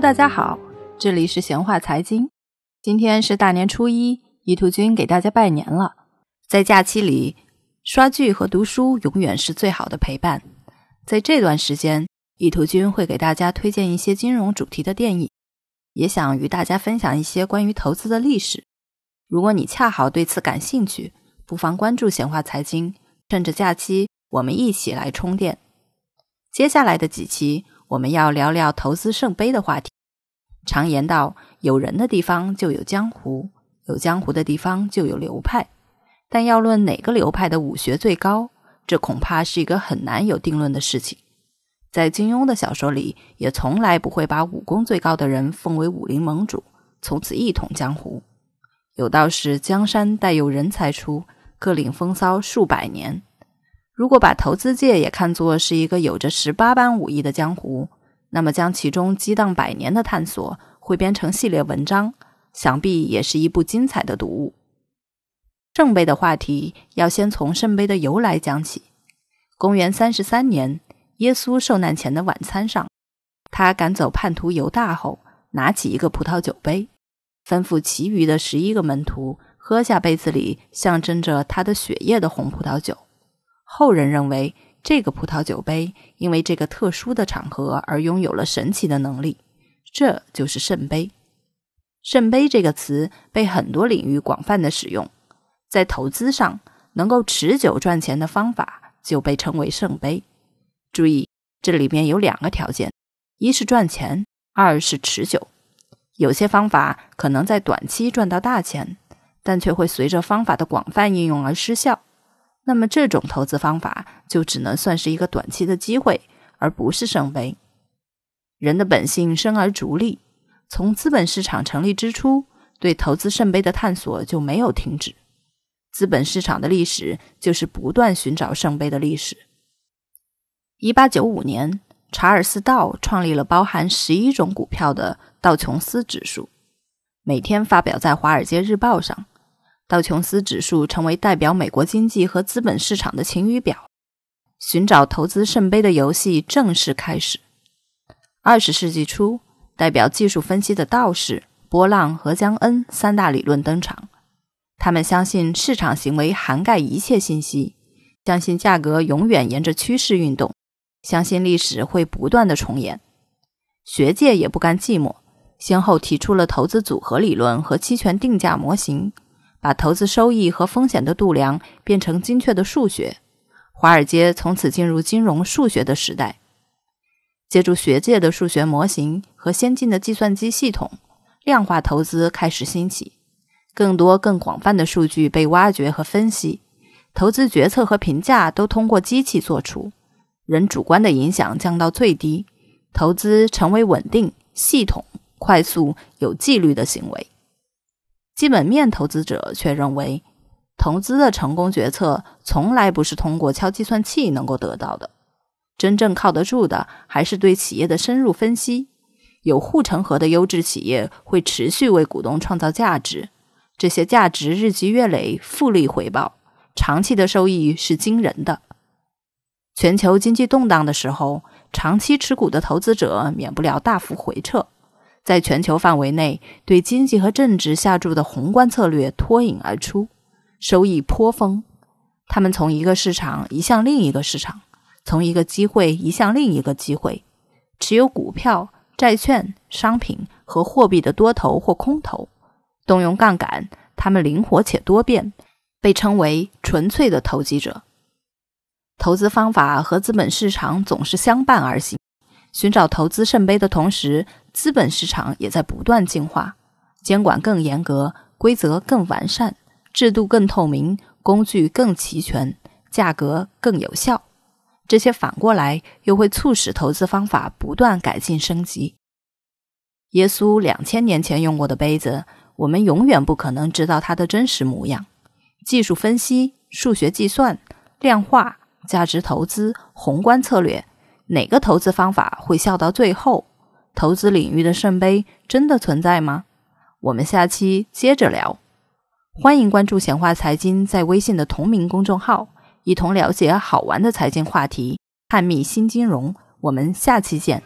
大家好，这里是闲话财经。今天是大年初一，意图君给大家拜年了。在假期里，刷剧和读书永远是最好的陪伴。在这段时间，意图君会给大家推荐一些金融主题的电影，也想与大家分享一些关于投资的历史。如果你恰好对此感兴趣，不妨关注闲话财经，趁着假期，我们一起来充电。接下来的几期。我们要聊聊投资圣杯的话题。常言道，有人的地方就有江湖，有江湖的地方就有流派。但要论哪个流派的武学最高，这恐怕是一个很难有定论的事情。在金庸的小说里，也从来不会把武功最高的人奉为武林盟主，从此一统江湖。有道是：“江山代有人才出，各领风骚数百年。”如果把投资界也看作是一个有着十八般武艺的江湖，那么将其中激荡百年的探索汇编成系列文章，想必也是一部精彩的读物。圣杯的话题要先从圣杯的由来讲起。公元三十三年，耶稣受难前的晚餐上，他赶走叛徒犹大后，拿起一个葡萄酒杯，吩咐其余的十一个门徒喝下杯子里象征着他的血液的红葡萄酒。后人认为，这个葡萄酒杯因为这个特殊的场合而拥有了神奇的能力，这就是圣杯。圣杯这个词被很多领域广泛的使用，在投资上能够持久赚钱的方法就被称为圣杯。注意，这里面有两个条件：一是赚钱，二是持久。有些方法可能在短期赚到大钱，但却会随着方法的广泛应用而失效。那么这种投资方法就只能算是一个短期的机会，而不是圣杯。人的本性生而逐利，从资本市场成立之初，对投资圣杯的探索就没有停止。资本市场的历史就是不断寻找圣杯的历史。一八九五年，查尔斯·道创立了包含十一种股票的道琼斯指数，每天发表在《华尔街日报》上。道琼斯指数成为代表美国经济和资本市场的晴雨表，寻找投资圣杯的游戏正式开始。二十世纪初，代表技术分析的道士、波浪和江恩三大理论登场。他们相信市场行为涵盖一切信息，相信价格永远沿着趋势运动，相信历史会不断的重演。学界也不甘寂寞，先后提出了投资组合理论和期权定价模型。把投资收益和风险的度量变成精确的数学，华尔街从此进入金融数学的时代。借助学界的数学模型和先进的计算机系统，量化投资开始兴起。更多更广泛的数据被挖掘和分析，投资决策和评价都通过机器做出，人主观的影响降到最低，投资成为稳定、系统、快速、有纪律的行为。基本面投资者却认为，投资的成功决策从来不是通过敲计算器能够得到的。真正靠得住的，还是对企业的深入分析。有护城河的优质企业会持续为股东创造价值，这些价值日积月累，复利回报，长期的收益是惊人的。全球经济动荡的时候，长期持股的投资者免不了大幅回撤。在全球范围内对经济和政治下注的宏观策略脱颖而出，收益颇丰。他们从一个市场移向另一个市场，从一个机会移向另一个机会，持有股票、债券、商品和货币的多头或空头，动用杠杆，他们灵活且多变，被称为纯粹的投机者。投资方法和资本市场总是相伴而行。寻找投资圣杯的同时，资本市场也在不断进化，监管更严格，规则更完善，制度更透明，工具更齐全，价格更有效。这些反过来又会促使投资方法不断改进升级。耶稣两千年前用过的杯子，我们永远不可能知道它的真实模样。技术分析、数学计算、量化、价值投资、宏观策略。哪个投资方法会笑到最后？投资领域的圣杯真的存在吗？我们下期接着聊。欢迎关注显化财经在微信的同名公众号，一同了解好玩的财经话题，探秘新金融。我们下期见。